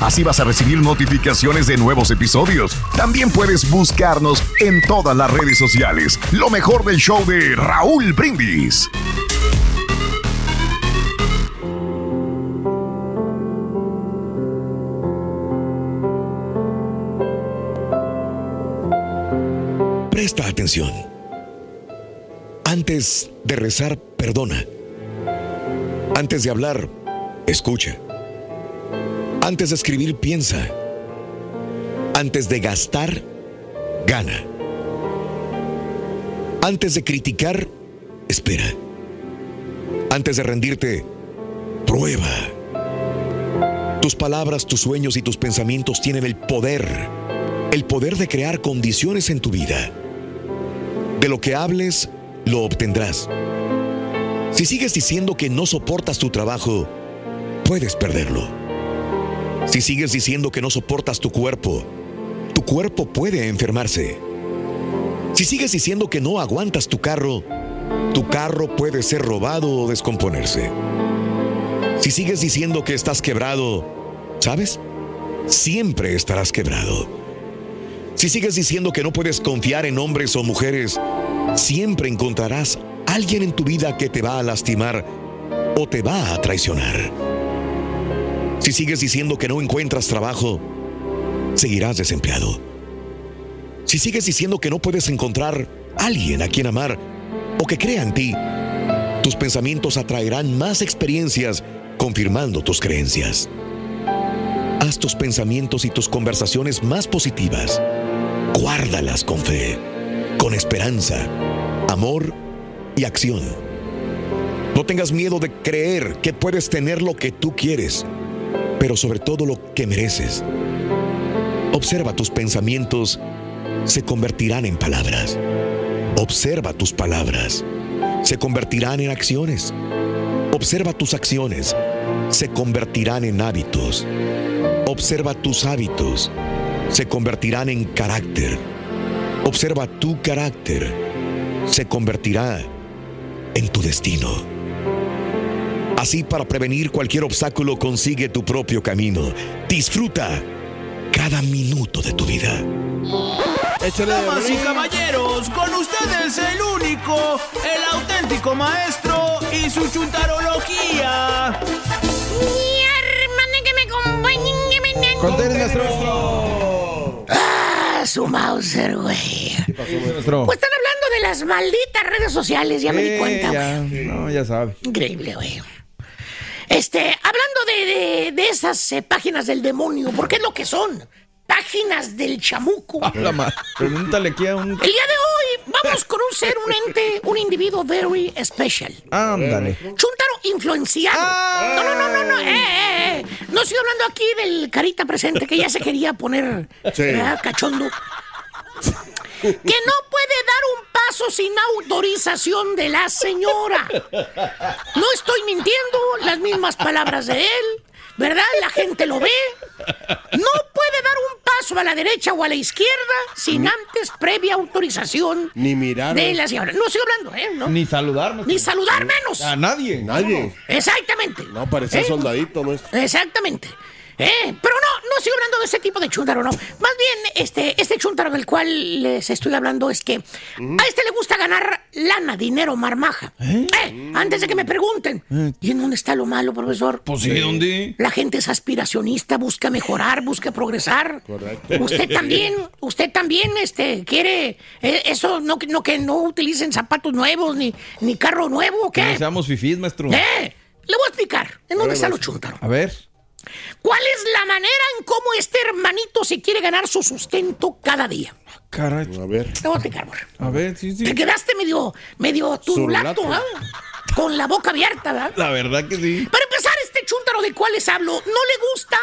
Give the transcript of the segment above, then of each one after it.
Así vas a recibir notificaciones de nuevos episodios. También puedes buscarnos en todas las redes sociales. Lo mejor del show de Raúl Brindis. Presta atención. Antes de rezar, perdona. Antes de hablar, escucha. Antes de escribir, piensa. Antes de gastar, gana. Antes de criticar, espera. Antes de rendirte, prueba. Tus palabras, tus sueños y tus pensamientos tienen el poder, el poder de crear condiciones en tu vida. De lo que hables, lo obtendrás. Si sigues diciendo que no soportas tu trabajo, puedes perderlo. Si sigues diciendo que no soportas tu cuerpo, tu cuerpo puede enfermarse. Si sigues diciendo que no aguantas tu carro, tu carro puede ser robado o descomponerse. Si sigues diciendo que estás quebrado, ¿sabes? Siempre estarás quebrado. Si sigues diciendo que no puedes confiar en hombres o mujeres, siempre encontrarás alguien en tu vida que te va a lastimar o te va a traicionar. Si sigues diciendo que no encuentras trabajo, seguirás desempleado. Si sigues diciendo que no puedes encontrar alguien a quien amar o que crea en ti, tus pensamientos atraerán más experiencias confirmando tus creencias. Haz tus pensamientos y tus conversaciones más positivas. Guárdalas con fe, con esperanza, amor y acción. No tengas miedo de creer que puedes tener lo que tú quieres, pero sobre todo lo que mereces. Observa tus pensamientos, se convertirán en palabras. Observa tus palabras, se convertirán en acciones. Observa tus acciones, se convertirán en hábitos. Observa tus hábitos, se convertirán en carácter. Observa tu carácter, se convertirá en tu destino. Así para prevenir cualquier obstáculo consigue tu propio camino. Disfruta cada minuto de tu vida. Damas y caballeros, con ustedes el único, el auténtico maestro y su chuntarología. Maestro. Ah, su Mauser, güey. maestro? Pues están hablando de las malditas redes sociales, ya me di Eh, cuenta, güey. No, ya sabe. Increíble, güey. Este, hablando de, de- de esas eh, páginas del demonio, porque es lo que son. páginas del chamuco. A la ma- Pregúntale aquí a un. El día de hoy vamos con un ser, un ente, un individuo very special. Ándale. Chuntaro influenciado. No, no, no, no, no. Eh, eh, eh. No estoy hablando aquí del carita presente que ya se quería poner Sí. cachondo. Que no puede dar un paso sin autorización de la señora. No estoy mintiendo, las mismas palabras de él, ¿verdad? La gente lo ve. No puede dar un paso a la derecha o a la izquierda sin antes previa autorización Ni mirar. de la señora. No estoy hablando, ¿eh? No. Ni saludar, maestro. Ni saludar menos. A nadie. Nadie. Exactamente. No, parecía ¿Eh? soldadito, maestro. Exactamente. Eh, pero no, no estoy hablando de ese tipo de chúntaro, no. Más bien, este, este chúntaro del cual les estoy hablando es que a este le gusta ganar lana, dinero, marmaja. Eh, antes de que me pregunten, ¿y en dónde está lo malo, profesor? Pues sí, ¿dónde? La gente es aspiracionista, busca mejorar, busca progresar. Correcto. Usted también, usted también, este, quiere eh, eso, no, que- no que no utilicen zapatos nuevos ni, ni carro nuevo, ¿o Que no qué? seamos fifís, maestro. Eh, le voy a explicar en dónde está lo. A ver. ¿Cuál es la manera en cómo este hermanito se quiere ganar su sustento cada día? Caray. A ver. Te voy a explicar, morra. A ver, sí, sí. Te quedaste medio, medio turulato. ¿ah? Con la boca abierta, ¿verdad? La verdad que sí. Para empezar, este chúntaro del cual les hablo, no le gusta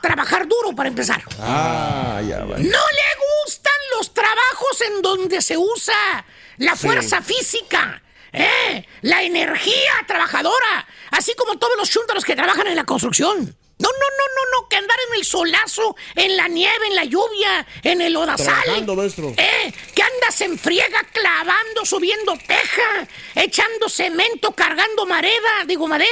trabajar duro para empezar. Ah, ya va. No le gustan los trabajos en donde se usa la fuerza física, ¿eh? la energía trabajadora, así como todos los chúntaros que trabajan en la construcción. No, no, no, no, no, que andar en el solazo, en la nieve, en la lluvia, en el maestro. ¿Eh? Que andas en friega clavando, subiendo teja, echando cemento, cargando mareda, digo madera.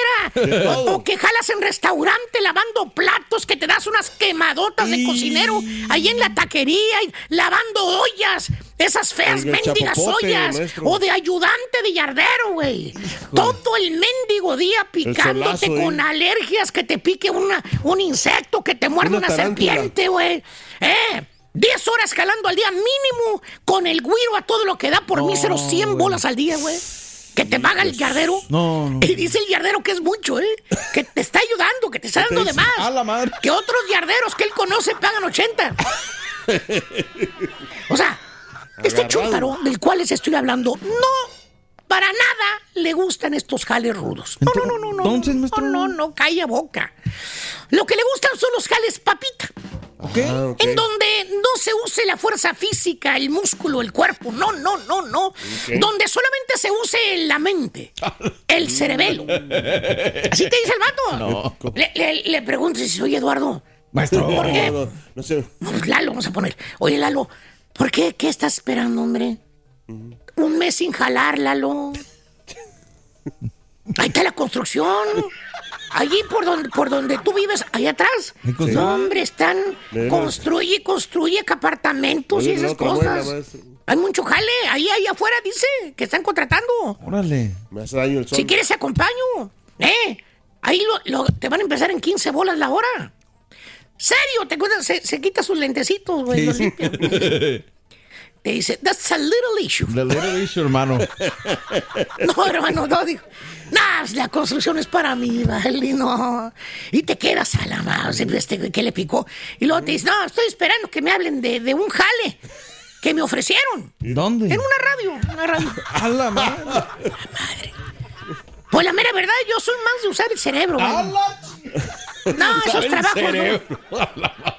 O, o que jalas en restaurante lavando platos, que te das unas quemadotas de cocinero ahí en la taquería, y lavando ollas, esas feas mendigas ollas. maestro. O de ayudante de yardero, güey. Todo el mendigo día picándote solazo, con ¿eh? alergias, que te pique una, un insecto, que te muerde Una serpiente, güey. ¿Eh? 10 horas jalando al día mínimo con el güiro a todo lo que da por míseros 100 bolas al día, güey. Que te paga el yardero. No, no. Y dice el yardero que es mucho, ¿eh? Que te está ayudando, que te está dando de más. A la madre. Que otros yarderos que él conoce pagan 80. O sea, este chúntaro del cual les estoy hablando, no para nada le gustan estos jales rudos. No, no, no, no, no. Entonces, no, no, no, calla boca. Lo que le gustan son los jales papita. ¿Qué? Ah, ok. En donde no se use la fuerza física, el músculo, el cuerpo. No, no, no, no. Donde solamente se use la mente, el cerebelo. ¿Así te dice el vato? No. Le, le, le pregunto si soy Eduardo. Maestro. ¿Por qué? No, no, no sé. Pues, Lalo, vamos a poner. Oye, Lalo, ¿por qué? ¿Qué estás esperando, hombre? Un mes sin jalar, Lalo. Ahí está la construcción. Allí por donde, por donde tú vives, ahí atrás. No, hombre, están. Construye, construye apartamentos y esas cosas. Hay mucho jale. Ahí, ahí afuera dice que están contratando. Órale. Me hace daño el sol. Si quieres, acompaño. ¿Eh? Ahí lo, lo- te van a empezar en 15 bolas la hora. ¿Serio? ¿Te acuerdas? Se, se quita sus lentecitos, güey. los limpia. Te dice, that's a little issue. The little issue, hermano. No, hermano, no, digo. Nah, pues, la construcción es para mí, ¿vale? No. Y te quedas a la mouse, este que le picó. Y luego te dice, no, estoy esperando que me hablen de, de un jale que me ofrecieron. ¿Dónde? En una radio, una radio. A la madre. Pues la mera verdad, yo soy más de usar el cerebro, A ¿vale? la... No, esos trabajos no.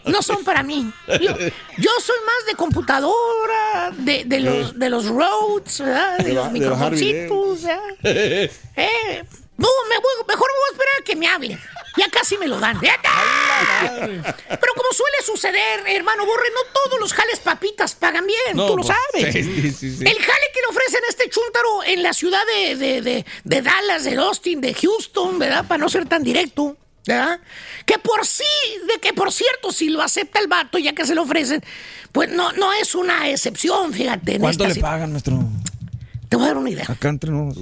no son para mí. Yo, yo soy más de computadora, de, de los, de los roads, ¿verdad? de, los. ¿verdad? Eh, no, me voy- mejor me voy a esperar a que me hablen. Ya casi me lo dan. Pero como suele suceder, hermano Borre, no todos los jales papitas pagan bien, No, tú lo pues, sabes. sí, sí, sí. El jale que le ofrecen a este chúntaro en la ciudad de, de, de, de Dallas, de Austin, de Houston, ¿verdad? Para no ser tan directo, ¿verdad? Que por sí, de que por cierto, si lo acepta el vato, ya que se lo ofrecen, pues no, no es una excepción, fíjate. en ¿Cuánto esta le pagan, maestro? Te voy a dar una idea. Acá entre nos.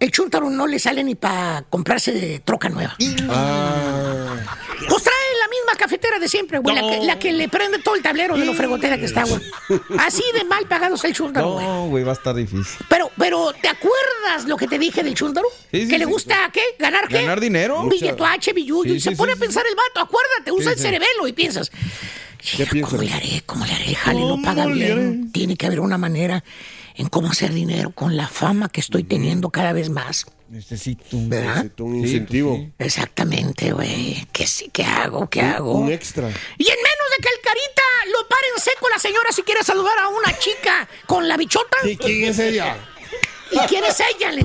El chúntaro no le sale ni para comprarse de troca nueva. Ah, Pues trae misma cafetera de siempre, güey. La, No. que, la que le prende todo el tablero de lo fregotera que está, güey. Así de mal pagado está el chúntaro, güey. No, güey, va a estar difícil. Pero, pero, ¿te acuerdas lo que te dije del chúntaro? Sí, sí, que le sí. gusta, ¿qué? ¿Ganar qué? Ganar dinero. Billetuache, billuyo. Sí, y se pone a pensar el vato. Acuérdate, usa el cerebelo y piensas. ¿Qué? ¿Cómo le haré? ¿Cómo le haré? Jale, no ¿Cómo paga le bien. Tiene que haber una manera en cómo hacer dinero con la fama que estoy teniendo cada vez más. Necesito un... ¿Verdad? Necesito un Sí, incentivo. pues Exactamente, güey. ¿Qué, sí, ¿Qué hago? ¿Qué hago? Un extra. Y en menos de que el carita lo pare en seco la señora si quiere saludar a una chica con la bichota. ¿Y quién es ella? ¿Y quién es ella? Le-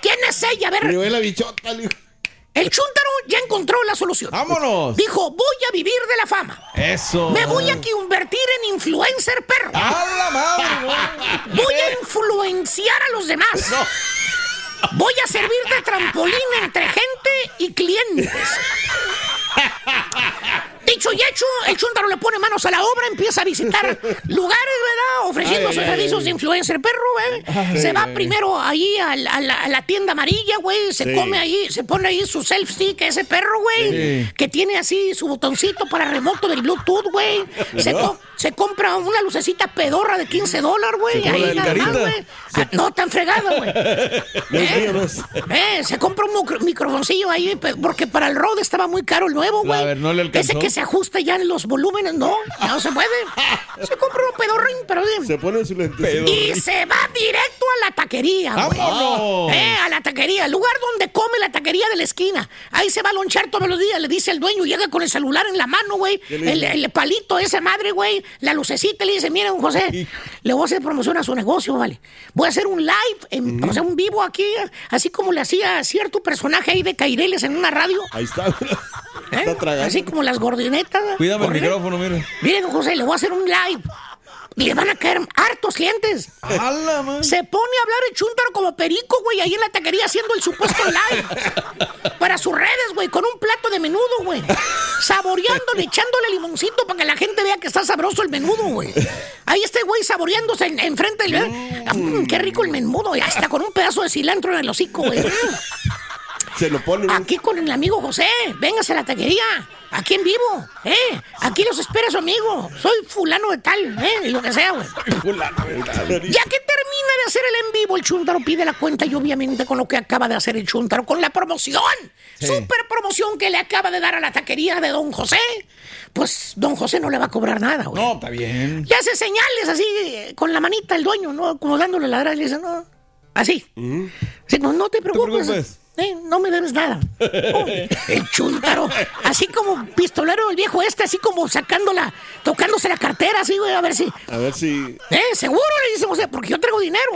¿Quién es ella? A ver, Le la bichota. le- el chúntaro ya encontró la solución. ¡Vámonos! Dijo, voy a vivir de la fama. Eso. Me voy a convertir en influencer perro. ¡A la madre! Voy a influenciar a los demás. Voy a servir de trampolín entre gente y clientes. Dicho y hecho, el chúntaro le pone manos a la obra, empieza a visitar lugares, ¿verdad? Ofreciendo Ay, sus ay, servicios ay. de influencer perro, ¿eh? Se va primero ahí a, la- a la, a la tienda amarilla, güey. Se Sí. come ahí, se pone ahí su self-stick, ese perro, güey. Sí. Que tiene así su botoncito para remoto del Bluetooth, güey. Se, se compra una lucecita pedorra de 15 dólares, güey. Ahí nada más, güey. Ah, no tan fregada, güey. ¿Eh? Eh, se compra un micro- microfoncillo ahí, porque para el Rode estaba muy caro el nuevo, güey. A ver, ¿no? Ese que se ajusta ya en los volúmenes, no, no se puede. Se compra un pedorrín, pero bien. Se pone su lente. Y se va directo a la taquería, güey. ¡Vámonos! Eh, a la taquería, el lugar donde come la taquería de la esquina. Ahí se va a lonchar todos los días, le dice el dueño, llega con el celular en la mano, güey. El, el palito esa madre, güey. La lucecita le dice, mire, don José, le voy a hacer promoción a su negocio, vale. Voy a hacer un live, en- o sea, un vivo aquí, así como le hacía cierto personaje ahí de Caireles en una radio. Ahí está. ¿eh? Está. Así como las gordinetas. Cuídame el micrófono, mire. Mire, don José, le voy a hacer un live. Le van a caer hartos clientes. ¡A la madre! Se pone a hablar el chúntaro como perico, güey, ahí en la taquería haciendo el supuesto live. Para sus redes, güey, con un plato de menudo, güey. Saboreándole, echándole limoncito para que la gente vea que está sabroso el menudo, güey. Ahí está el güey saboreándose en- enfrente del... Mm, qué rico el menudo, y hasta con un pedazo de cilantro en el hocico, güey. Se lo pone. Aquí con el amigo José, véngase a la taquería, aquí en vivo, ¿eh? Aquí los espera su amigo, soy fulano de tal, ¿eh? Y lo que sea, güey. Ya que termina de hacer el en vivo, el Chuntaro pide la cuenta y obviamente con lo que acaba de hacer el Chuntaro, con la promoción, super promoción que le acaba de dar a la taquería de Don José, pues Don José no le va a cobrar nada, güey. No, está bien. Y hace señales así, con la manita el dueño, ¿no? Como dándole la y le dice, no, así. Así como, no te preocupes. preocupes. Eh, no me debes nada. Oh, el chuntaro. Así como pistolero el viejo este, así como sacándola, tocándose la cartera, así, güey, a ver si. A ver si. Eh, seguro le dice José, porque yo traigo dinero.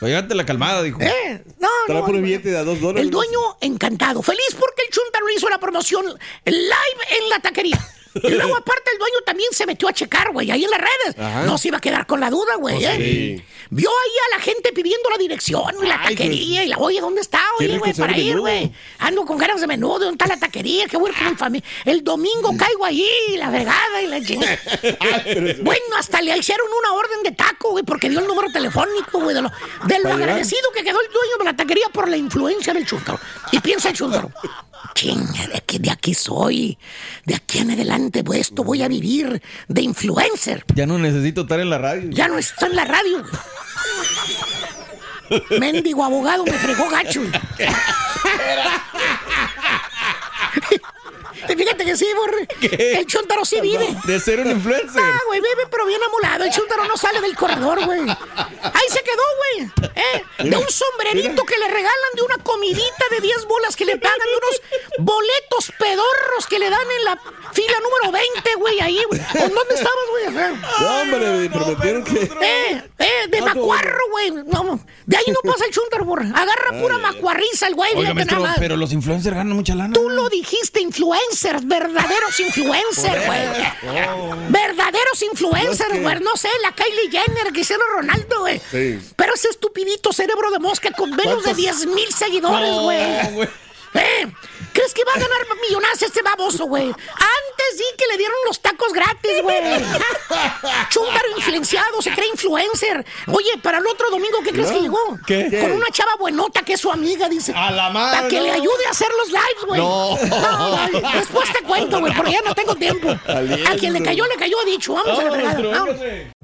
Oígate la calmada, dijo. Eh, no, Trae no. por el billete de a dos dólares. El dueño encantado, feliz porque el Chuntaro le hizo la promoción live en la taquería. Y luego, aparte, el dueño también se metió a checar, güey, ahí en las redes. Ajá. No se iba a quedar con la duda, güey. Oh, ¿eh? sí. Vio ahí a la gente pidiendo la dirección y la Ay, taquería. Y la, oye, ¿dónde está, oye, güey, para ir, güey? Ando con ganas de menudo. ¿Dónde está la taquería? Qué bueno con mi familia. El domingo caigo ahí, la vegada y la chingada. Bueno, hasta le hicieron una orden de taco, güey, porque dio el número telefónico, güey, de lo, de agradecido que quedó el dueño de la taquería por la influencia del chúntaro. Y piensa el chúntaro, chinga, de aquí, de aquí soy. De aquí en adelante, pues, esto voy a vivir de influencer. Ya no necesito estar en la radio. Ya no estoy en la radio. Mendigo abogado me fregó gacho. Fíjate que sí, borre. El chuntaro sí vive. De ser un influencer. Ah, güey, vive, pero bien amolado. El chúntaro no sale del corredor, güey. Ahí se quedó, güey. ¿eh? De un sombrerito que le regalan, de una comidita de 10 bolas que le pagan, de unos boletos pedorros que le dan en la fila número 20, güey, ahí, güey. ¿O ¿Dónde estabas, güey? No, hombre, me prometieron que. Eh, eh, de Ah, no, macuarro, güey. No, de ahí no pasa el chúntaro, borre. Agarra pura macuarriza el güey, Oiga, fíjate maestro, nada más. pero los influencers ganan mucha lana. Tú lo dijiste, influencers, verdaderos influencers, güey. Verdaderos influencers, güey. No sé, la Kylie Jenner, Cristiano Ronaldo, güey. Sí. Pero ese estupidito cerebro de mosca con menos de ¿Cuántos? 10 mil seguidores, güey. Eh, ¿Crees que va a ganar millonadas este baboso, güey? Antes sí que le dieron los tacos gratis, güey. Chúntaro influenciado, se cree influencer. Oye, para el otro domingo, ¿qué crees ¿No? que llegó? ¿Qué? Con una chava buenota que es su amiga, dice. A la madre, Para que no. le ayude a hacer los lives, güey. No. no, después te cuento, güey, porque ya no tengo tiempo. A quien le cayó, le cayó, ha dicho. Vamos a la fregada.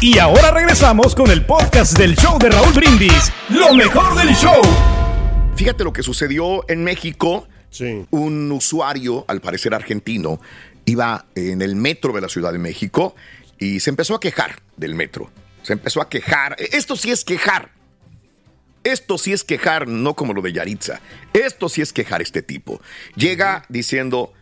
Y ahora regresamos con el podcast del show de Raúl Brindis. Lo mejor del show. Fíjate lo que sucedió en México. Un usuario, al parecer argentino, iba en el metro de la Ciudad de México y se empezó a quejar del metro. Se empezó a quejar. Esto sí es quejar. Esto sí es quejar, no como lo de Yaritza. Esto sí es quejar este tipo. Llega diciendo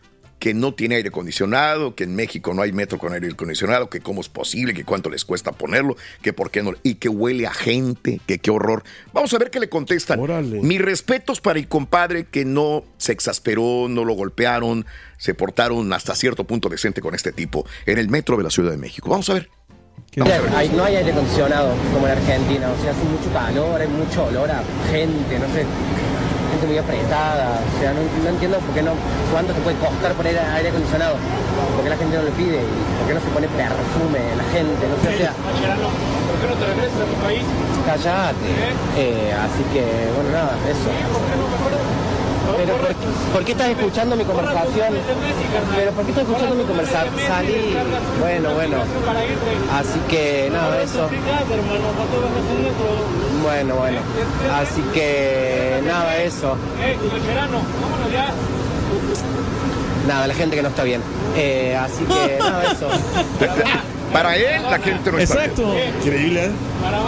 que no tiene aire acondicionado, que en México no hay metro con aire acondicionado, que cómo es posible, que cuánto les cuesta ponerlo, que por qué no, y que huele a gente, que qué horror. Vamos a ver qué le contestan. Mis respetos para el compadre que no se exasperó, no lo golpearon, se portaron hasta cierto punto decente con este tipo en el metro de la Ciudad de México. Vamos a ver. Vamos a ver. Hay- no hay aire acondicionado como en Argentina, o sea, hace mucho calor, hay mucho olor a gente, no sé, gente muy apretada, o sea, no, no entiendo por qué no, cuánto te puede costar poner aire acondicionado, por qué la gente no lo pide y por qué no se pone perfume la gente, no sé, o sea... ¿Por qué no te regresas a tu país? Callate. Eh, así que, bueno, nada, eso. Pero ¿por, por qué estás escuchando mi conversación? Pero ¿por qué estás escuchando mi conversación? Salí. Bueno, bueno. Así que nada, eso. Bueno, bueno. Así que nada, eso. Nada, la gente que no está bien. Eh, así que nada, eso. Para él, la gente no está Exacto. bien. Increíble, ¿eh?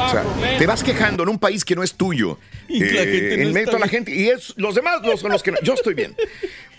O sea, te vas quejando en un país que no es tuyo. Y la Eh, gente no en está metro la bien. gente. Y es, los demás los, son los que no- Yo estoy bien.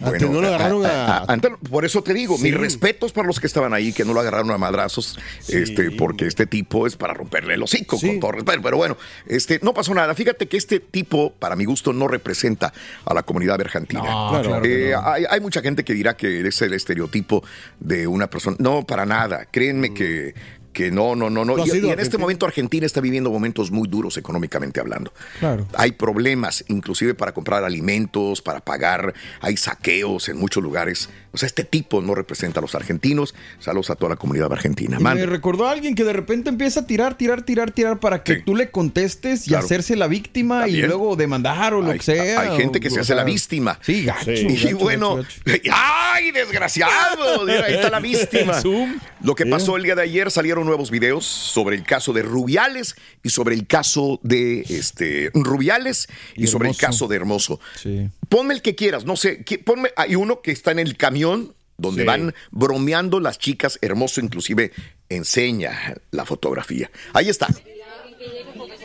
No lo agarraron a- por eso te digo, Sí. mis respetos para los que estaban ahí, que no lo agarraron a madrazos, este, porque este tipo es para romperle el hocico, con todo respeto. Pero bueno, este, no pasó nada. Fíjate que este tipo, para mi gusto, no representa a la comunidad argentina. No, claro, Eh, no. hay, hay mucha gente que dirá que es el estereotipo de una persona. No, para nada. Créenme que, que no, no, no, no. ¿Tú has Y, en este momento Argentina está viviendo momentos muy duros económicamente hablando. Claro. Hay problemas, inclusive para comprar alimentos, para pagar, hay saqueos en muchos lugares. O sea, este tipo no representa a los argentinos. Saludos a toda la comunidad argentina. Me recordó a alguien que de repente empieza a tirar, tirar, tirar, tirar para que tú le contestes y Claro. hacerse la víctima y luego demandar o lo Hay, que sea. hay gente que o- se o hace la víctima. Sí, gacho. Y gacho, bueno, gacho, gacho. ¡ay, desgraciado! Mira, ahí está la víctima. Zoom. Lo que pasó el día de ayer salieron nuevos videos sobre el caso de Rubiales y sobre el caso de este Rubiales y, Y sobre el caso de Hermoso. Sí. Ponme el que quieras, no sé, que- ponme, hay uno que está en el camión donde Sí. van bromeando las chicas, Hermoso inclusive enseña la fotografía. Ahí está.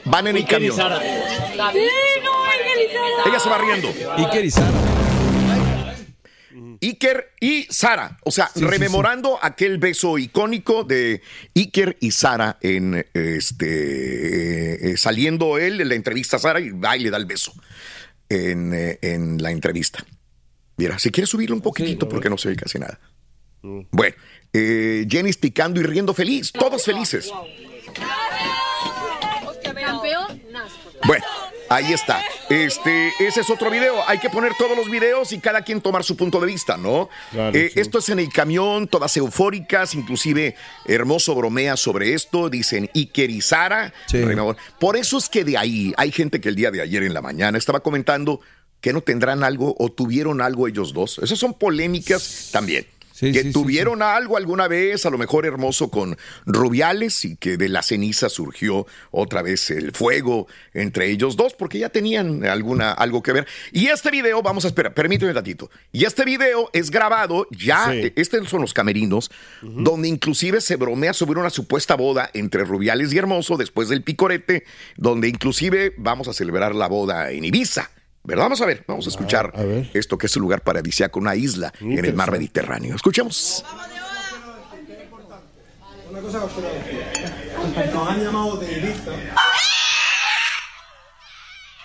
Van en el camión. Ella se va riendo. Y Sara. Iker y Sara. O sea, Sí, sí, rememorando aquel beso icónico de Iker y Sara en este eh, saliendo él en la entrevista a Sara y va y le da el beso. en, eh, en la entrevista. Mira, si quieres subirlo un poquitito porque no se ve casi nada. Bueno, eh, Jenny picando y riendo feliz, todos felices. Bueno, ahí está. Este, ese es otro video. Hay que poner todos los videos y cada quien tomar su punto de vista, ¿no? Claro, Eh, sí. Esto es en el camión, todas eufóricas, inclusive Hermoso bromea sobre esto, dicen Iker y Sara. Por eso es que de ahí hay gente que el día de ayer en la mañana estaba comentando que no tendrán algo o tuvieron algo ellos dos. Esas son polémicas también. Que sí, sí, tuvieron algo alguna vez, a lo mejor hermoso con Rubiales y que de la ceniza surgió otra vez el fuego entre ellos dos porque ya tenían alguna algo que ver. Y este video, vamos a esperar, permíteme un ratito. Y este video es grabado ya, eh, estos son los camerinos, donde inclusive se bromea sobre una supuesta boda entre Rubiales y Hermoso después del picorete, donde inclusive vamos a celebrar la boda en Ibiza. ¿Verdad? Vamos a ver, vamos a escuchar esto que es un lugar paradisíaco, una isla en el mar Mediterráneo. Escuchemos. Una cosa que os Nos han llamado de Ibiza.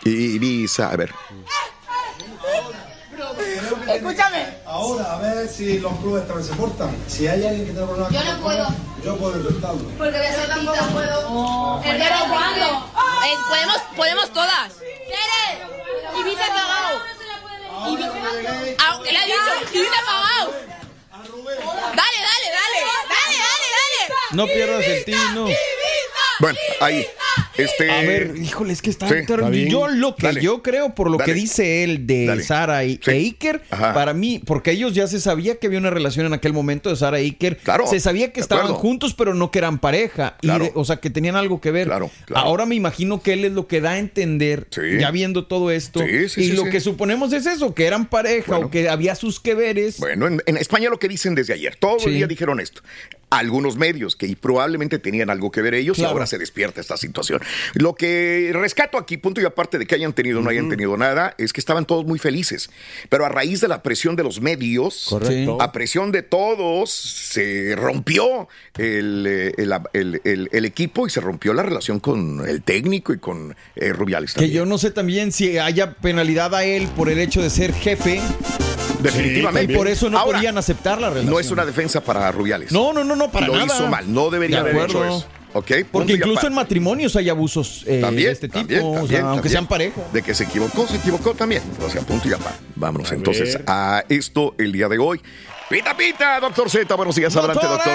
Ibiza, a ver. Escúchame. Ahora, a ver si los clubes también se portan. Si hay alguien que tenga problemas Yo no puedo. Yo puedo intentarlo. Porque voy a ser tampoco puedo. ¿Pero cuándo? Eh, podemos, podemos todas. Ibiza- Ah, ¿qué le ha dicho? Ibiza pagado. Dale, dale, dale. Dale, dale, dale. No pierdas el tino. Bueno, ahí. Este. A ver, híjole, es que está, Sí. Está. Yo lo que Dale. yo creo, por lo Dale. que dice él de Dale. Sara y, e Iker, Ajá. para mí, porque ellos ya se sabía que había una relación en aquel momento de Sara e Iker. Claro, Se sabía que estaban acuerdo. juntos, pero no que eran pareja. Y Claro. de- o sea, que tenían algo que ver. Ahora me imagino que él es lo que da a entender, ya viendo todo esto. Sí, sí, y sí, lo sí. que suponemos es eso, que eran pareja o que había sus que veres. Bueno, en, en España lo que dicen desde ayer, todo el Sí. día dijeron esto. Algunos medios que probablemente tenían algo que ver ellos y ahora se despierta esta situación. Lo que rescato aquí, punto y aparte de que hayan tenido o no hayan tenido nada, es que estaban todos muy felices. Pero a raíz de la presión de los medios, Correcto. a presión de todos, se rompió el, eh, el- el- el- equipo y se rompió la relación con el técnico y con eh, Rubiales Que yo no sé también si haya penalidad a él por el hecho de ser jefe. Definitivamente. Y por eso no Ahora, podían aceptar la relación. No es una defensa para Rubiales. No, no, no, no, para Lo nada. hizo mal, no debería De haber hecho eso. ¿Ok? Punto Porque incluso en matrimonios hay abusos eh, También, de este tipo, también, o sea, también, aunque también. sean pareja. De que se equivocó, se equivocó también. O sea, punto y aparte. Vámonos A entonces ver. a esto el día de hoy. Pita, pita, doctor Z. Buenos días, adelante, doctor.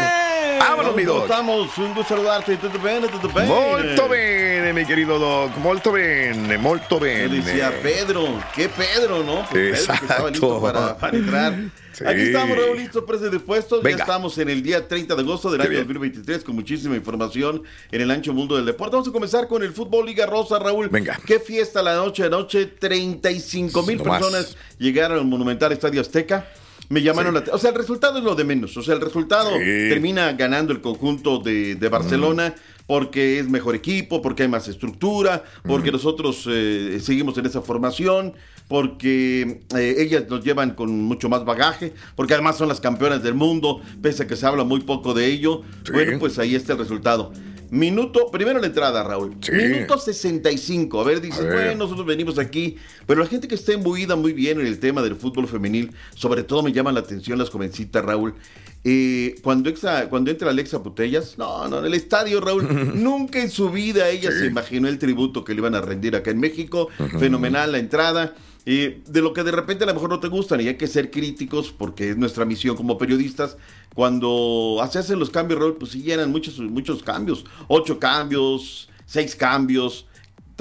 Vámonos, mi ¿Cómo doc. estamos? Un gusto saludarte. Tutto bene, tutto bene. Molto bene, mi querido doc. Molto bene, molto Yo bene. decía Pedro, ¿qué Pedro, no? Pues Pedro que estaba listo Exacto. para, para entrar. Sí. Aquí estamos, Raúl, listos, prestos y dispuestos. Venga. Ya estamos en el día 30 de agosto del Qué año bien. 2023 con muchísima información en el ancho mundo del deporte. Vamos a comenzar con el fútbol Liga Rosa, Raúl. Venga. Qué fiesta la noche de noche. 35 mil No más. personas llegaron al Monumental Estadio Azteca. Me llamaron la... O sea, el resultado es lo de menos. O sea, el resultado Sí. termina ganando el conjunto de, de Barcelona porque es mejor equipo, porque hay más estructura, porque nosotros eh, seguimos en esa formación, porque eh, ellas nos llevan con mucho más bagaje, porque además son las campeonas del mundo, pese a que se habla muy poco de ello. Bueno, pues ahí está el resultado. Minuto, primero la entrada, Raúl. Minuto 65. A ver, ver. bueno, nosotros venimos aquí, pero la gente que está imbuida muy bien en el tema del fútbol femenil, sobre todo me llaman la atención las jovencitas, Raúl. Eh, cuando, exa- cuando entra Alexa Putellas, no, no, en el estadio, Raúl, nunca en su vida ella se imaginó el tributo que le iban a rendir acá en México. Fenomenal la entrada. Eh, de lo que de repente a lo mejor no te gustan y hay que ser críticos porque es nuestra misión como periodistas. Cuando se hacen los cambios, Raúl, pues sí llenan muchos, muchos cambios. Ocho cambios, seis cambios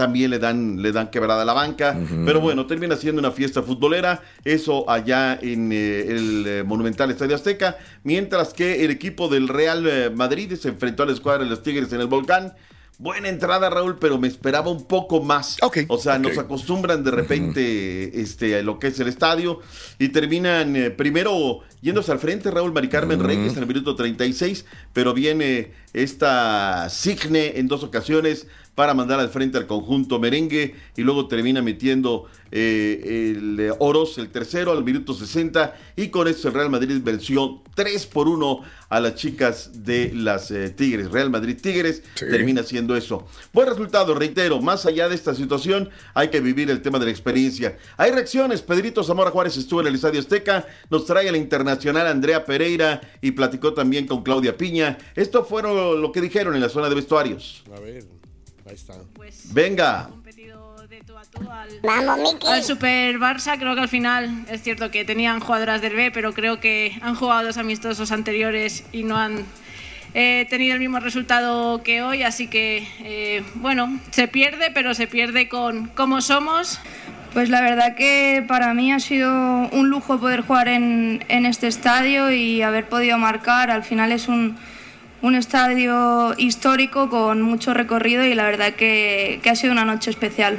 también le dan, le dan quebrada a la banca. Pero bueno, termina siendo una fiesta futbolera. Eso allá en eh, el eh, Monumental Estadio Azteca. Mientras que el equipo del Real eh, Madrid se enfrentó a la escuadra de los Tigres en el Volcán. Buena entrada, Raúl, pero me esperaba un poco más. o sea, nos acostumbran de repente este, a lo que es el estadio y terminan eh, primero yéndose al frente Raúl Mari Carmen Reyes en el minuto 36, pero viene esta Signe en dos ocasiones para mandar al frente al conjunto merengue y luego termina metiendo eh, el eh, Oros, el tercero, al minuto 60 y con eso el Real Madrid venció 3 por 1 a las chicas de las eh, Tigres. Real Madrid Tigres termina siendo eso. Buen resultado, reitero, más allá de esta situación hay que vivir el tema de la experiencia. Hay reacciones, Pedrito Zamora Juárez estuvo en el Estadio Azteca, nos trae a la internacional Andrea Pereira y platicó también con Claudia Piña. Esto fue lo que dijeron en la zona de vestuarios. A ver. Ahí está. Pues, Venga. Vamos, Al Super Barça creo que al final es cierto que tenían jugadoras del B, pero creo que han jugado dos amistosos anteriores y no han eh, tenido el mismo resultado que hoy, así que eh, bueno, se pierde, pero se pierde con cómo somos. Pues la verdad que para mí ha sido un lujo poder jugar en, en este estadio y haber podido marcar. Al final es un, un estadio histórico con mucho recorrido y la verdad que, que ha sido una noche especial.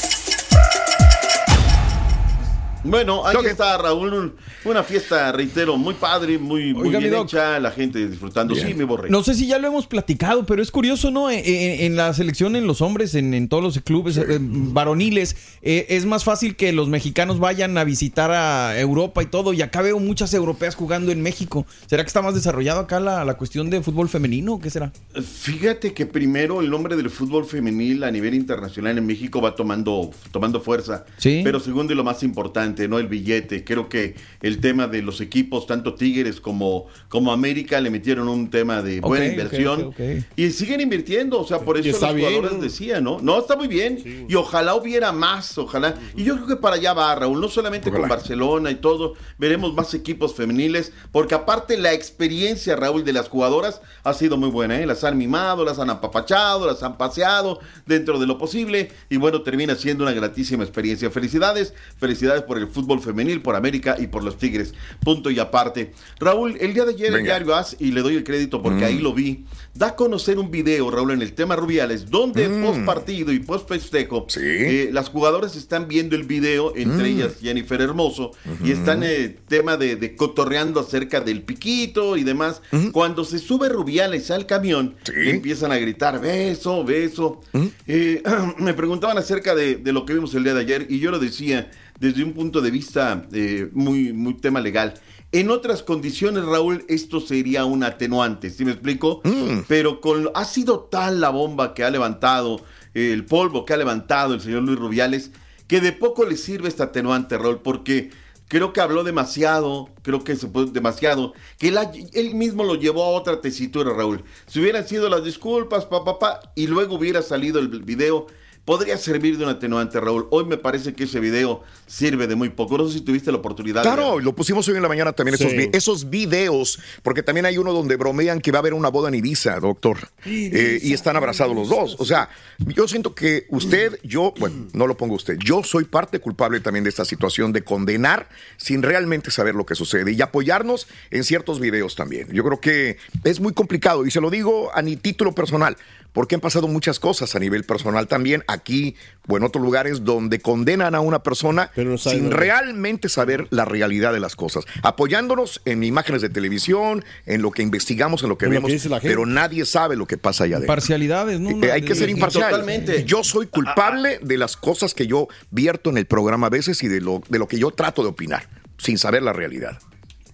Bueno, ahí está Raúl, una fiesta, reitero, muy padre, muy, muy bien hecha, la gente disfrutando. Sí, mi borré. No sé si ya lo hemos platicado, pero es curioso, ¿no? En, en la selección, en los hombres, en, todos los clubes eh, varoniles, eh, es más fácil que los mexicanos vayan a visitar a Europa y todo, y acá veo muchas europeas jugando en México. ¿Será que está más desarrollado acá la, la cuestión de fútbol femenino? ¿Qué será? Fíjate que primero el nombre del fútbol femenil a nivel internacional en México va tomando, tomando fuerza. Sí. Pero segundo y lo más importante, ¿no? El billete. Creo que el tema de los equipos, tanto Tigres como, como América, le metieron un tema de buena inversión. y siguen invirtiendo, o sea, por eso los jugadores decían, ¿no? No, está muy bien. Y ojalá hubiera más, ojalá. Y yo creo que para allá va, Raúl, no solamente con Barcelona y todo, veremos más equipos femeniles, porque aparte la experiencia, Raúl, de las jugadoras ha sido muy buena, ¿eh? Las han mimado, las han apapachado, las han paseado dentro de lo posible, y bueno, termina siendo una gratísima experiencia. Felicidades, felicidades por el fútbol femenil, por América y por los Tigres. Punto y aparte. Raúl, el día de ayer el diario AS, y le doy el crédito porque ahí mm. lo vi, da a conocer un video, Raúl, en el tema Rubiales, donde mm. post partido y post festejo, eh, las jugadoras están viendo el video, entre mm. ellas Jennifer Hermoso, y están en el tema de, cotorreando acerca del piquito y demás. Cuando se sube Rubiales al camión, empiezan a gritar beso, beso. Eh, me preguntaban acerca de, de lo que vimos el día de ayer y yo lo decía, desde un punto de vista eh, muy, muy tema legal. En otras condiciones, Raúl, esto sería un atenuante, ¿sí me explico? Mm. Pero con, ha sido tal la bomba que ha levantado, el polvo que ha levantado el señor Luis Rubiales, que de poco le sirve este atenuante, Raúl, porque creo que habló demasiado, creo que se fue demasiado, que él, él, mismo lo llevó a otra tesitura, Raúl. Si hubieran sido las disculpas, papá, pa, y luego hubiera salido el video, podría servir de un atenuante, Raúl. Hoy me parece que ese video sirve de muy poco. No sé si tuviste la oportunidad. de Claro, lo pusimos hoy en la mañana también, esos, Sí. esos videos, porque también hay uno donde bromean que va a haber una boda en Ibiza, doctor. Eh, y están abrazados los dos. O sea, yo siento que usted, yo, bueno, no lo pongo usted, yo soy parte culpable también de esta situación de condenar sin realmente saber lo que sucede y apoyarnos en ciertos videos también. Yo creo que es muy complicado y se lo digo a mi título personal. Porque han pasado muchas cosas a nivel personal también aquí o en otros lugares donde condenan a una persona sin nada. realmente saber la realidad de las cosas, apoyándonos en imágenes de televisión, en lo que investigamos, en lo que En lo vemos, que pero nadie sabe lo que pasa allá adentro. Parcialidades, ¿no? Eh, hay que ser imparcial. Totalmente. Yo soy culpable de las cosas que yo vierto en el programa a veces y de lo, de lo que yo trato de opinar, sin saber la realidad.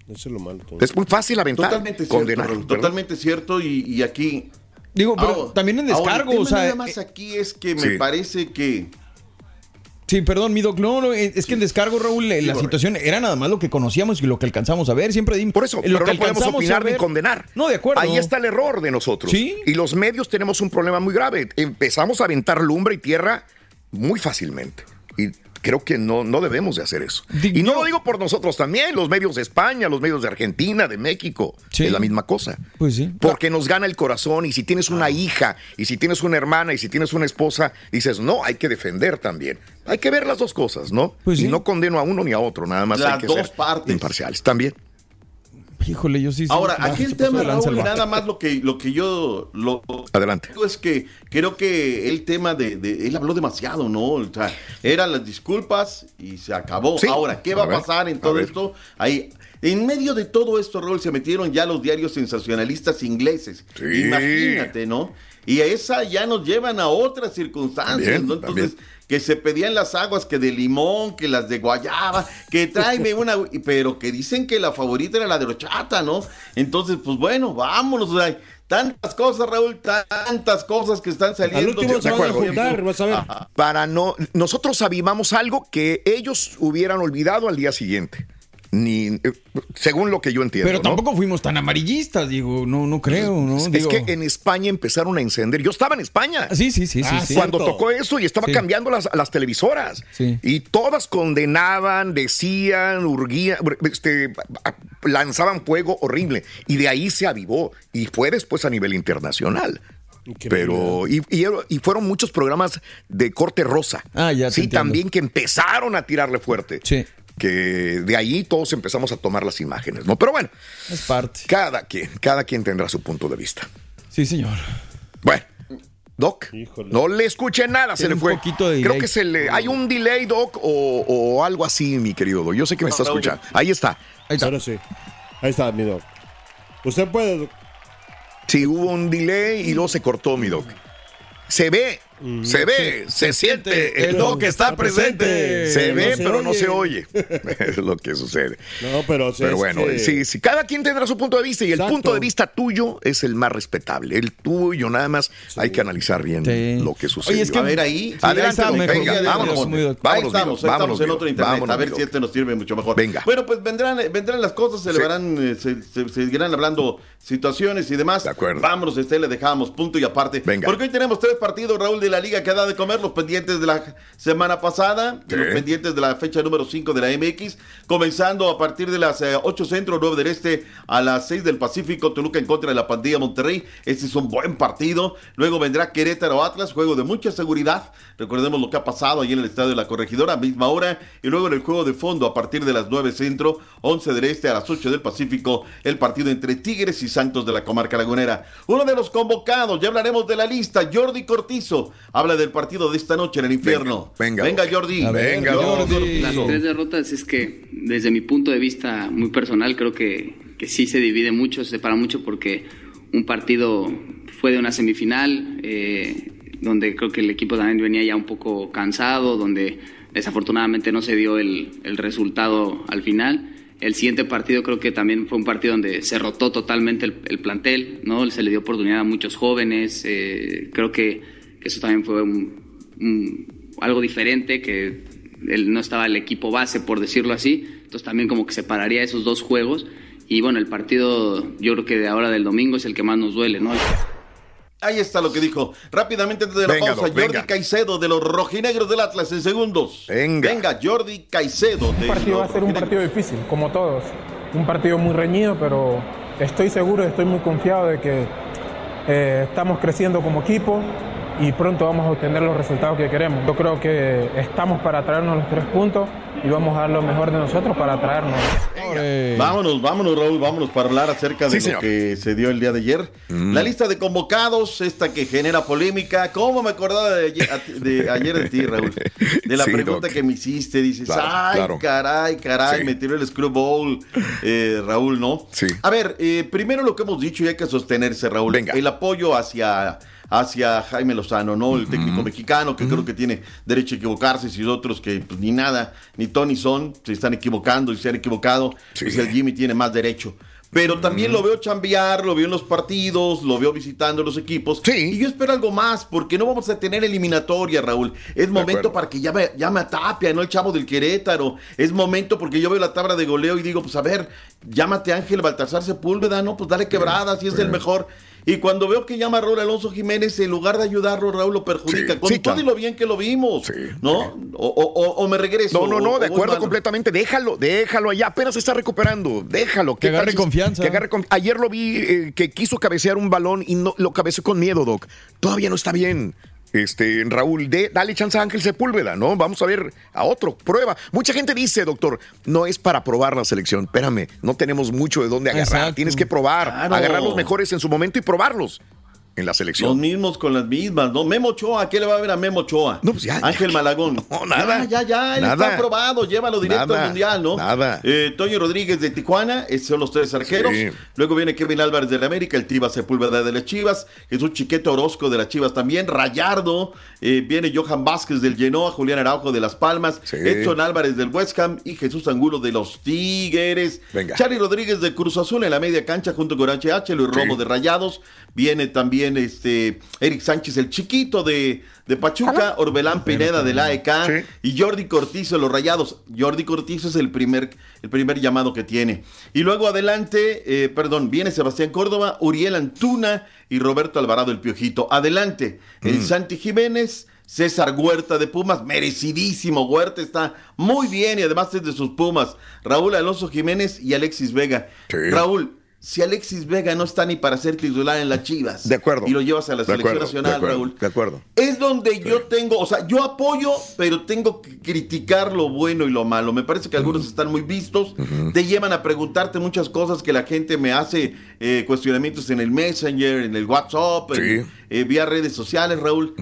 Eso es lo malo. Es muy fácil aventar, Totalmente cierto, condenar. ¿verdad? totalmente cierto. Y, y aquí. Digo, pero Ahora- también en ahora, descargo, el tema o sea, Nada más aquí es que me Sí. parece que. Sí, perdón, mi doc. No, no, es que en descargo, Raúl, eh, la correcto. situación era nada más lo que conocíamos y lo que alcanzamos a ver. Siempre dimos. Por eso, pero no podemos opinar ni condenar. No, de acuerdo. Ahí está el error de nosotros. Sí. Y los medios tenemos un problema muy grave. Empezamos a aventar lumbre y tierra muy fácilmente. Y creo que no, no debemos de hacer eso. y no lo digo por nosotros también, los medios de España, los medios de Argentina, de México. Es la misma cosa. Pues sí. Porque nos gana el corazón y si tienes una hija y si tienes una hermana y si tienes una esposa, dices, no, hay que defender también. Hay que ver las dos cosas, ¿no? y no condeno a uno ni a otro, nada más hay Las que dos ser partes. imparciales también. Híjole, yo sí. Ahora, ah, aquí el tema, Raúl, nada más lo que, lo que yo lo Adelante. digo es que creo que el tema de, de- él habló demasiado, ¿no? O sea, eran las disculpas y se acabó. Sí. Ahora, ¿qué va A a, ver, pasar en todo esto? Ahí, en medio de todo esto, Raúl, se metieron ya los diarios sensacionalistas ingleses. Sí. Imagínate, ¿no? Y a esa ya nos llevan a otras circunstancias, También, ¿no? Entonces, que se pedían las aguas que de limón, que las de guayaba, que tráeme una, pero que dicen que la favorita era la de horchata, ¿no? Entonces, pues bueno, vámonos, o sea, tantas cosas, Raúl, tantas cosas que están saliendo. De acuerdo. vas a ver. Para no, nosotros avivamos algo que ellos hubieran olvidado al día siguiente. Ni, eh, según lo que yo entiendo. Pero ¿no? tampoco fuimos tan amarillistas, digo, no, no creo, ¿no? Es Digo, que en España empezaron a encender. Yo estaba en España. Sí, sí, sí, sí, Ah, sí. Cuando Cierto. tocó eso y estaba Sí. cambiando las, las televisoras. Sí. Y todas condenaban, decían, urgían, este, lanzaban fuego horrible. Y de ahí se avivó. Y fue después a nivel internacional. Pero, y, y- y fueron muchos programas de corte rosa. Ah, ya te Sí, también que empezaron a tirarle fuerte. Sí. Que de ahí todos empezamos a tomar las imágenes, ¿no? Pero bueno. Es parte. Cada quien, cada quien tendrá su punto de vista. Sí, señor. Bueno, Doc, no le escuché nada, se le un fue. poquito de Creo delay. que se le. Hay un delay, Doc, o, o algo así, mi querido Doc. Yo sé que me está escuchando. Ahí está. Ahora sí. Ahí está, mi doc. Usted puede. doc. Sí, hubo un delay y luego se cortó, mi Doc. Se ve, se ve, se, siente. El Doc está presente. Se No ve, se pero no se oye. es lo que sucede. No, pero, sí, Pero bueno, que- sí, sí, cada quien tendrá su punto de vista y el punto de vista tuyo es el más respetable. El tuyo nada más hay que analizar bien lo que sucede. Oye, es que a ver ahí. sí, Adelante, ahí venga, venga, vámonos. vámonos. Ahí estamos, en otro internet. vámonos, a ver si este nos sirve mucho mejor. Venga. Bueno, pues vendrán, vendrán las cosas, se le verán, eh, se, se- se seguirán hablando situaciones y demás. De acuerdo. Vámonos, este le dejamos punto y aparte. Venga. Porque hoy tenemos tres partidos, Raúl, de la liga que ha dado de comer, los pendientes de la semana pasada, los pendientes de la fecha número 5 de la MX, comenzando a partir de las eh, 8 centro, 9 del este, a las 6 del Pacífico, Toluca en contra de la pandilla Monterrey. Este es un buen partido. Luego vendrá Querétaro Atlas, juego de mucha seguridad. Recordemos lo que ha pasado ahí en el estadio de la Corregidora, a misma hora. Y luego en el juego de fondo, a partir de las 9 centro, 11 del este, a las 8 del Pacífico, el partido entre Tigres y Santos de la Comarca Lagunera. Uno de los convocados, ya hablaremos de la lista, Jordi Cortizo, habla del partido de esta noche en el infierno. Venga, venga. Jordi. Ver, venga, Jordi. Las tres derrotas es que desde mi punto de vista muy personal creo que, que sí se divide mucho, se separa mucho porque un partido fue de una semifinal eh, donde creo que el equipo también venía ya un poco cansado, donde desafortunadamente no se dio el, el resultado al final. El siguiente partido creo que también fue un partido donde se rotó totalmente el, el plantel, ¿no? Se le dio oportunidad a muchos jóvenes. eh, creo que, que eso también fue un- un- algo diferente, que el- no estaba el equipo base, por decirlo así. Entonces también como que separaría esos dos juegos. Y bueno, el partido yo creo que de ahora del domingo es el que más nos duele, ¿no? Ahí está lo que dijo. Rápidamente antes de la Venga, pausa, Jordi venga. Caicedo de los rojinegros del Atlas en segundos. Venga. Jordi Caicedo de Un partido va a ser un partido difícil, como todos. Un partido muy reñido, pero estoy seguro, estoy muy confiado de que eh, estamos creciendo como equipo y pronto vamos a obtener los resultados que queremos. Yo creo que estamos para traernos los tres puntos y vamos a dar lo mejor de nosotros para traernos. Vámonos, vámonos, Raúl, vámonos para hablar acerca de Sí, lo señor. que se dio el día de ayer. La lista de convocados, esta que genera polémica. ¿Cómo me acordaba de ayer de, ayer de ti, Raúl? De la Sí, pregunta Doc. que me hiciste. Dices, Claro, ay, claro. caray, caray, Sí. me tiró el screwball, eh, Raúl, ¿no? Sí. A ver, eh, primero lo que hemos dicho y hay que sostenerse, Raúl. El apoyo hacia hacia Jaime Lozano, ¿no? El técnico mexicano, que creo que tiene derecho a equivocarse, si otros que pues, ni nada, ni Tony son, se están equivocando y se han equivocado, pues el Jimmy tiene más derecho. Pero también lo veo chambear, lo veo en los partidos, lo veo visitando los equipos. Y yo espero algo más, porque no vamos a tener eliminatoria, Raúl. Es momento para que llame, llame a Tapia, no el chavo del Querétaro. Es momento porque yo veo la tabla de goleo y digo, pues a ver, llámate Ángel Baltasar Sepúlveda, ¿no? Pues dale quebrada, si es el mejor. Y cuando veo que llama a Raúl Alonso Jiménez, en lugar de ayudarlo, Raúl lo perjudica. con sí, todo claro. y lo bien que lo vimos, ¿no? O, o- o- o me regreso. No, no, no, o de acuerdo completamente. Déjalo, déjalo allá. Apenas se está recuperando. Déjalo. ¿Qué Que agarre tal confianza. que agarre con- Ayer lo vi eh, que quiso cabecear un balón y no lo cabeceó con miedo, Doc. Todavía no está bien. Este, Raúl, de, dale chance a Ángel Sepúlveda, ¿no? Vamos a ver a otro, prueba. Mucha gente dice, doctor, no es para probar la selección. Espérame, no tenemos mucho de dónde agarrar. Exacto. Tienes que probar, Claro. agarrar los mejores en su momento y probarlos en la selección. Los mismos con las mismas, ¿no? Memo Ochoa, ¿qué le va a ver a Memo Ochoa? No, pues ya. Ángel Malagón. No, nada. Ya, ya, ya, él Nada. está aprobado, llévalo directo Nada. al Mundial, ¿no? Nada. Eh, Toño Rodríguez de Tijuana, esos son los tres arqueros. Sí. Luego viene Kevin Álvarez de la América, el Tiva Sepúlveda de las Chivas, Jesús Chiquete Orozco de las Chivas también, Rayardo, eh, viene Johan Vázquez del Genoa, Julián Araujo de Las Palmas, Edson Álvarez del West Ham y Jesús Angulo de los Tigres. Venga. Charlie Rodríguez de Cruz Azul en la media cancha junto con HH, Luis Romo de Rayados, viene también este Eric Sánchez el chiquito de, de Pachuca, Orbelán Pineda de la AEK y Jordi Cortizo de los Rayados. Jordi Cortizo es el primer, el primer llamado que tiene. Y luego adelante, eh, perdón, viene Sebastián Córdoba, Uriel Antuna y Roberto Alvarado el Piojito. Adelante, el Santi Jiménez. César Huerta de Pumas, merecidísimo. Huerta está muy bien y además es de sus Pumas. Raúl Alonso Jiménez y Alexis Vega. Raúl, si Alexis Vega no está ni para ser titular en las Chivas. De acuerdo. Y lo llevas a la De selección acuerdo, nacional, de acuerdo, Raúl. De acuerdo. Es donde yo tengo, o sea, yo apoyo, pero tengo que criticar lo bueno y lo malo. Me parece que algunos están muy vistos, te llevan a preguntarte muchas cosas que la gente me hace eh, cuestionamientos en el Messenger, en el WhatsApp, en- eh, vía redes sociales, Raúl.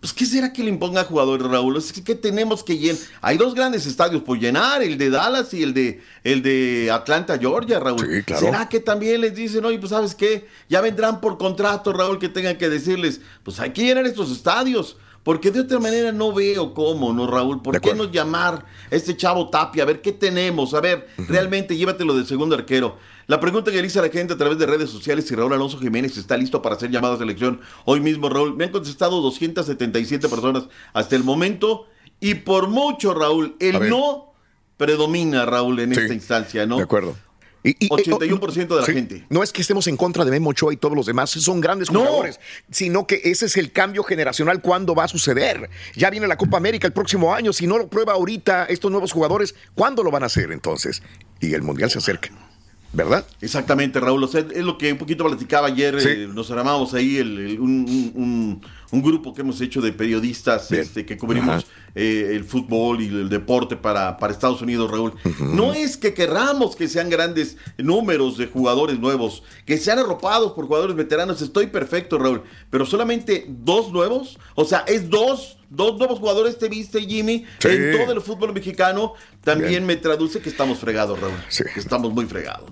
Pues, ¿qué será que le imponga a jugadores, Raúl? Es que tenemos que llenar. Hay dos grandes estadios por llenar, el de Dallas y el de, el de Atlanta, Georgia, Raúl. claro. ¿Será que también les dicen, oye, pues sabes qué? Ya vendrán por contrato, Raúl, que tengan que decirles, pues hay que llenar estos estadios. Porque de otra manera no veo cómo, ¿no, Raúl? ¿Por qué no llamar a este chavo Tapia? A ver qué tenemos. A ver, realmente llévatelo del segundo arquero. La pregunta que le hice a la gente a través de redes sociales si Raúl Alonso Jiménez está listo para ser llamado a selección hoy mismo, Raúl. Me han contestado 277 personas hasta el momento. Y por mucho, Raúl, el no predomina, Raúl, en esta instancia, ¿no? De acuerdo. Y- y- 81% de la Sí. gente. No es que estemos en contra de Memo Ochoa y todos los demás, son grandes No. jugadores, sino que ese es el cambio generacional cuándo va a suceder. Ya viene la Copa América el próximo año, si no lo prueba ahorita estos nuevos jugadores, ¿cuándo lo van a hacer entonces? Y el Mundial se acerca, ¿verdad? Exactamente, Raúl. O sea, es lo que un poquito platicaba ayer. Sí. eh, nos armamos ahí el- el- un, un- un- un grupo que hemos hecho de periodistas este, que cubrimos eh, el fútbol y el deporte para, para Estados Unidos, Raúl. No es que querramos que sean grandes números de jugadores nuevos, que sean arropados por jugadores veteranos. Estoy perfecto, Raúl. Pero solamente dos nuevos. O sea, es dos. Dos nuevos jugadores te viste, Jimmy, Sí. en todo el fútbol mexicano. También Bien. me traduce que estamos fregados, Raúl. Que estamos muy fregados.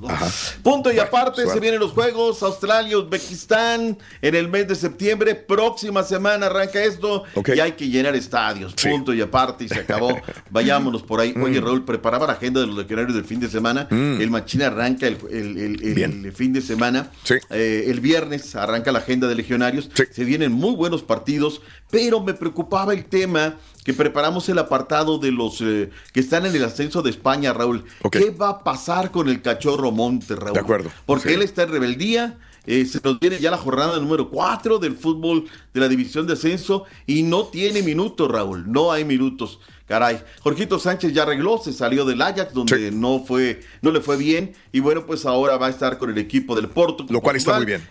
Punto y aparte, suerte. se vienen los juegos Australia, Uzbekistán en el mes de septiembre. Próxima semana arranca esto y hay que llenar estadios. Punto y aparte, y se acabó. Vayámonos por ahí. Mm. Oye, Raúl, preparaba la agenda de los legionarios del fin de semana. El Machín arranca el, el- el- el- fin de semana. Eh, el viernes arranca la agenda de legionarios. Se vienen muy buenos partidos, pero me preocupaba el tema que preparamos el apartado de los eh, que están en el ascenso de España, Raúl. ¿Qué va a pasar con el cachorro Monte, Raúl? De acuerdo. Porque Sí. él está en rebeldía Eh, se nos viene ya la jornada número 4 del fútbol de la división de ascenso y no tiene minutos, Raúl. No hay minutos. Caray, Jorgito Sánchez ya arregló, se salió del Ajax, donde no fue, no le fue bien, y bueno, pues ahora va a estar con el equipo del Porto. Lo cual está muy bien.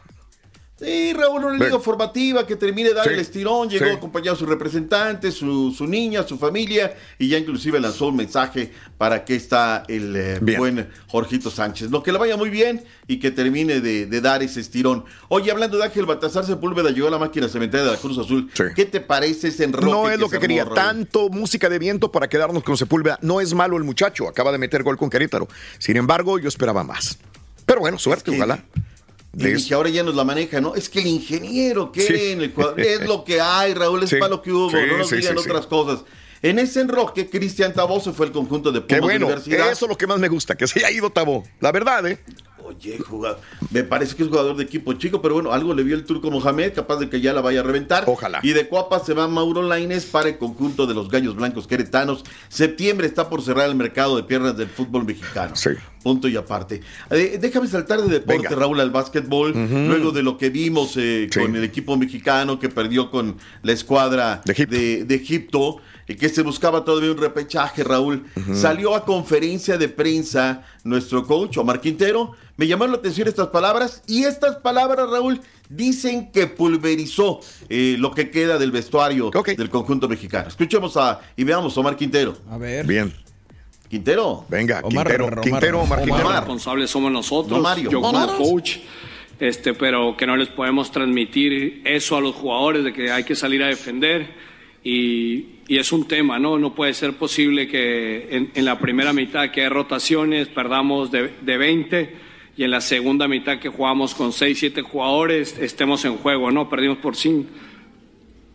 Sí, Raúl, una liga formativa que termine de dar Sí, el estirón, llegó sí. acompañado de sus representantes, su, su niña, su familia, y ya inclusive lanzó un mensaje para que está el eh, buen Jorgito Sánchez. Lo que le vaya muy bien y que termine de, de dar ese estirón. Oye, hablando de Ángel Baltasar Sepúlveda, llegó a la máquina cementera de la Cruz Azul. ¿Qué te parece ese enroque? No es lo que quería. Tanto música de viento para quedarnos con Sepúlveda. No es malo el muchacho. Acaba de meter gol con Querétaro. Sin embargo, yo esperaba más. Pero bueno, suerte, ojalá. Y que ahora ya nos la maneja, ¿no? Es que el ingeniero que Sí. en el cuadro, es lo que hay, Raúl, es Sí. para lo que hubo, Sí, no nos digan otras cosas. En ese enroque, Cristian Tabó se fue el conjunto de Qué Pumas bueno. Universidad. Eso es lo que más me gusta, que se haya ido Tabo. La verdad, ¿eh? Oye, jugador, me parece que es jugador de equipo chico, pero bueno, algo le vio el turco Mohamed, capaz de que ya la vaya a reventar. Ojalá. Y de Cuapa se va Mauro Laines para el conjunto de los Gallos Blancos Queretanos. Septiembre está por cerrar el mercado de piernas del fútbol mexicano. Sí. Punto y aparte. Eh, déjame saltar de deporte, Venga. Raúl, al básquetbol. Luego de lo que vimos eh, Sí. con el equipo mexicano que perdió con la escuadra de, de Egipto, y que se buscaba todavía un repechaje, Raúl. Salió a conferencia de prensa nuestro coach, Omar Quintero. Me llamaron la atención estas palabras y estas palabras, Raúl, dicen que pulverizó eh, lo que queda del vestuario del conjunto mexicano. Escuchemos a y veamos a Omar Quintero. A ver. Bien. Quintero. Venga, Omar, Quintero. Omar, Quintero, Omar, Omar. Quintero. Omar. responsables somos nosotros, No, Mario. yo como coach, este, pero que no les podemos transmitir eso a los jugadores de que hay que salir a defender y, y es un tema, ¿no? No puede ser posible que en, en la primera mitad que hay rotaciones perdamos de, de 20 y en la segunda mitad que jugamos con 6, 7 jugadores estemos en juego, ¿no? Perdimos por 5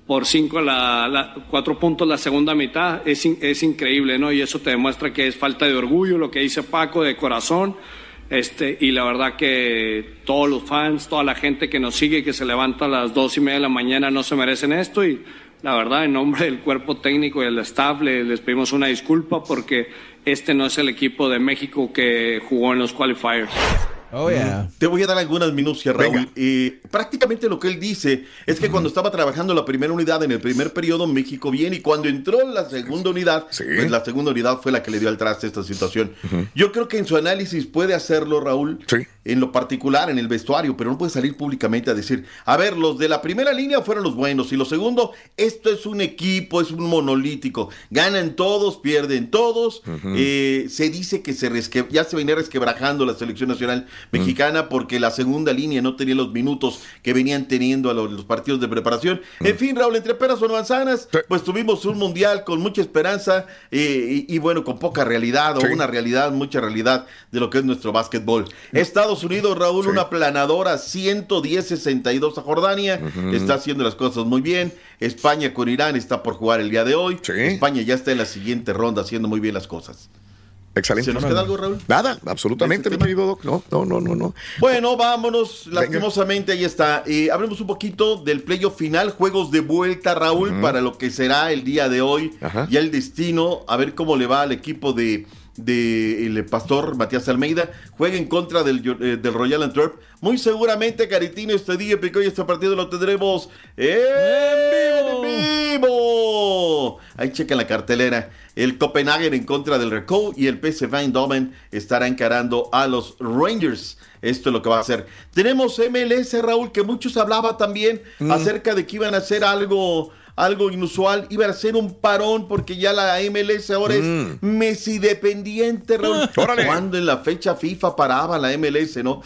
por cinco la, cuatro puntos la segunda mitad es, es increíble, ¿no? Y eso te demuestra que es falta de orgullo, lo que dice Paco, de corazón. Este, y la verdad que todos los fans, toda la gente que nos sigue, que se levanta a las dos y media de la mañana, no se merecen esto. Y la verdad, en nombre del cuerpo técnico y del staff, le- les pedimos una disculpa porque este no es el equipo de México que jugó en los qualifiers. Oh, yeah. Te voy a dar algunas minucias, Raúl. Eh, prácticamente lo que él dice es que cuando estaba trabajando la primera unidad en el primer periodo, México bien, y cuando entró la segunda unidad, pues la segunda unidad fue la que le dio al traste esta situación. Yo creo que en su análisis puede hacerlo, Raúl, en lo particular, en el vestuario, pero no puede salir públicamente a decir, a ver, los de la primera línea fueron los buenos, y lo segundo, esto es un equipo, es un monolítico. Ganan todos, pierden todos. Eh, se dice que se resque- ya se venía resquebrajando la selección nacional mexicana porque la segunda línea no tenía los minutos que venían teniendo a los, los partidos de preparación. En fin, Raúl, entre peras o manzanas, pues tuvimos un mundial con mucha esperanza eh, y, y bueno, con poca realidad o una realidad, mucha realidad de lo que es nuestro básquetbol. Estados Unidos, Raúl, una planadora 110-62 a Jordania, está haciendo las cosas muy bien. España con Irán está por jugar el día de hoy. España ya está en la siguiente ronda haciendo muy bien las cosas. Excelente. ¿Se nos queda algo, Raúl? Nada, absolutamente, mi querido Doc. No, no, no, no, no. Bueno, vámonos. Lastimosamente, ahí está. Eh, hablemos un poquito del playoff final, juegos de vuelta, Raúl, para lo que será el día de hoy. Ya el destino, a ver cómo le va al equipo de, de el pastor Matías Almeida. Juega en contra del, eh, del Royal Antwerp. Muy seguramente, Caritino, este día, Pico, y este partido lo tendremos en vivo. Ahí chequen la cartelera. El Copenhagen en contra del Recou y el PSV Eindhoven estará encarando a los Rangers. Esto es lo que va a hacer. Tenemos MLS, Raúl, que muchos hablaba también Mm. acerca de que iban a hacer algo, algo inusual. Iban a hacer un parón porque ya la MLS ahora es Mm. Messi dependiente, Raúl. Cuando en la fecha FIFA paraba la MLS, ¿no?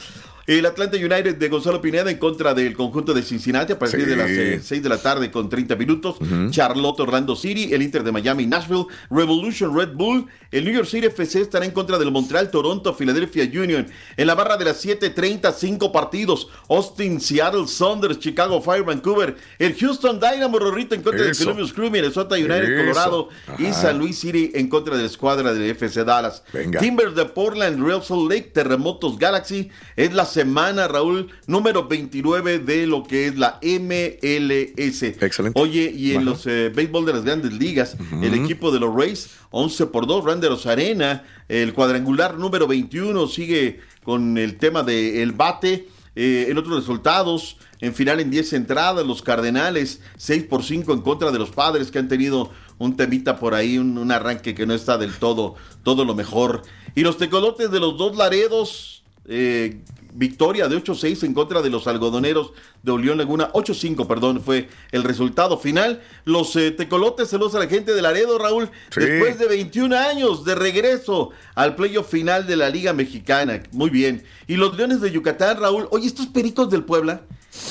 El Atlanta United de Gonzalo Pineda en contra del conjunto de Cincinnati a partir Sí. de las 6 de la tarde con 30 minutos. Charlotte Orlando City, el Inter de Miami Nashville, Revolution Red Bull, el New York City FC estará en contra del Montreal Toronto Philadelphia Union. En la barra de las 7:30 cinco partidos. Austin, Seattle Saunders, Chicago Fire, Vancouver, el Houston Dynamo Rorrito en contra Eso. del Columbus Crew, Minnesota United Eso. Colorado y. San Luis City en contra de la escuadra del FC Dallas. Venga. Timbers de Portland, Real Salt Lake, Terremotos Galaxy. Es la semana, Raúl, número 29 de lo que es la MLS. Excelente. Oye, y en Ajá. los eh, béisbol de las grandes ligas, el equipo de los Rays, 11 por 2, Randeros Arena, el cuadrangular número 21 sigue con el tema del bate. eh, en otros resultados, en final en 10 entradas, los Cardenales 6 por 5 en contra de los Padres que han tenido un temita por ahí, un, un arranque que no está del todo, todo lo mejor. Y los tecolotes de los dos Laredos, eh, victoria de 8-6 en contra de los algodoneros de Unión Laguna. 8-5, perdón, fue el resultado final. Los eh, tecolotes, saludos a la gente de Laredo, Raúl. Sí. Después de 21 años de regreso al playoff final de la Liga Mexicana. Muy bien. Y los Leones de Yucatán, Raúl. Oye, estos peritos del Puebla,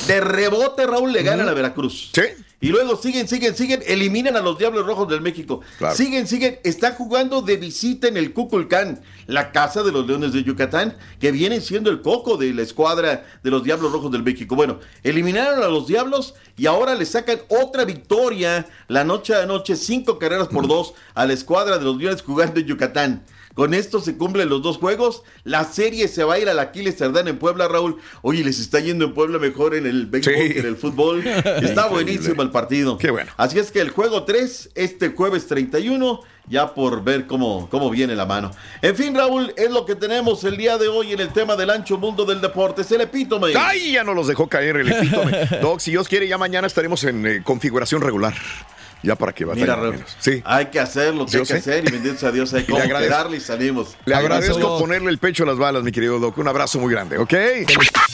de rebote, Raúl, le ganan a Veracruz. Sí. Y luego siguen, siguen, siguen, eliminan a los Diablos Rojos del México. Claro. Siguen, siguen, están jugando de visita en el Cuculcán, la casa de los Leones de Yucatán, que vienen siendo el coco de la escuadra de los Diablos Rojos del México. Bueno, eliminaron a los Diablos y ahora le sacan otra victoria la noche a noche, cinco carreras por dos a la escuadra de los Leones jugando en Yucatán. Con esto se cumplen los dos juegos. La serie se va a ir al Aquiles Cerdán en Puebla, Raúl. Oye, les está yendo en Puebla mejor en el béisbol Sí. que en el fútbol. Está buenísimo el partido. Qué bueno. Así es que el juego 3, este jueves 31, ya por ver cómo, cómo viene la mano. En fin, Raúl, es lo que tenemos el día de hoy en el tema del ancho mundo del deporte. Es el epítome. ¡Ay! Ya no los dejó caer el epítome. Doc, si Dios quiere, ya mañana estaremos en eh, configuración regular. Ya para que menos. Sí. hay que hacer lo que hay que hacer y bendito sea Dios, hay Y cómo le agradezco. pegarle y salimos. Le agradezco ponerle el pecho a las balas, mi querido Doc. Un abrazo muy grande, ¿ok?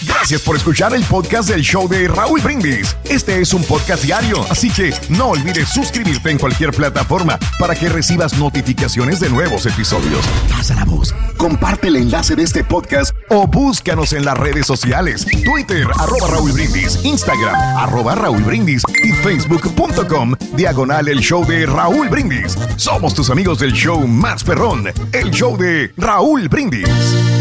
Gracias por escuchar el podcast del show de Raúl Brindis. Este es un podcast diario, así que no olvides suscribirte en cualquier plataforma para que recibas notificaciones de nuevos episodios. Pasa la voz, comparte el enlace de este podcast o búscanos en las redes sociales. Twitter, arroba Raúl Brindis, Instagram, arroba Raúl Brindis y facebook.com, el show de Raúl Brindis. Somos tus amigos del show más perrón, el show de Raúl Brindis.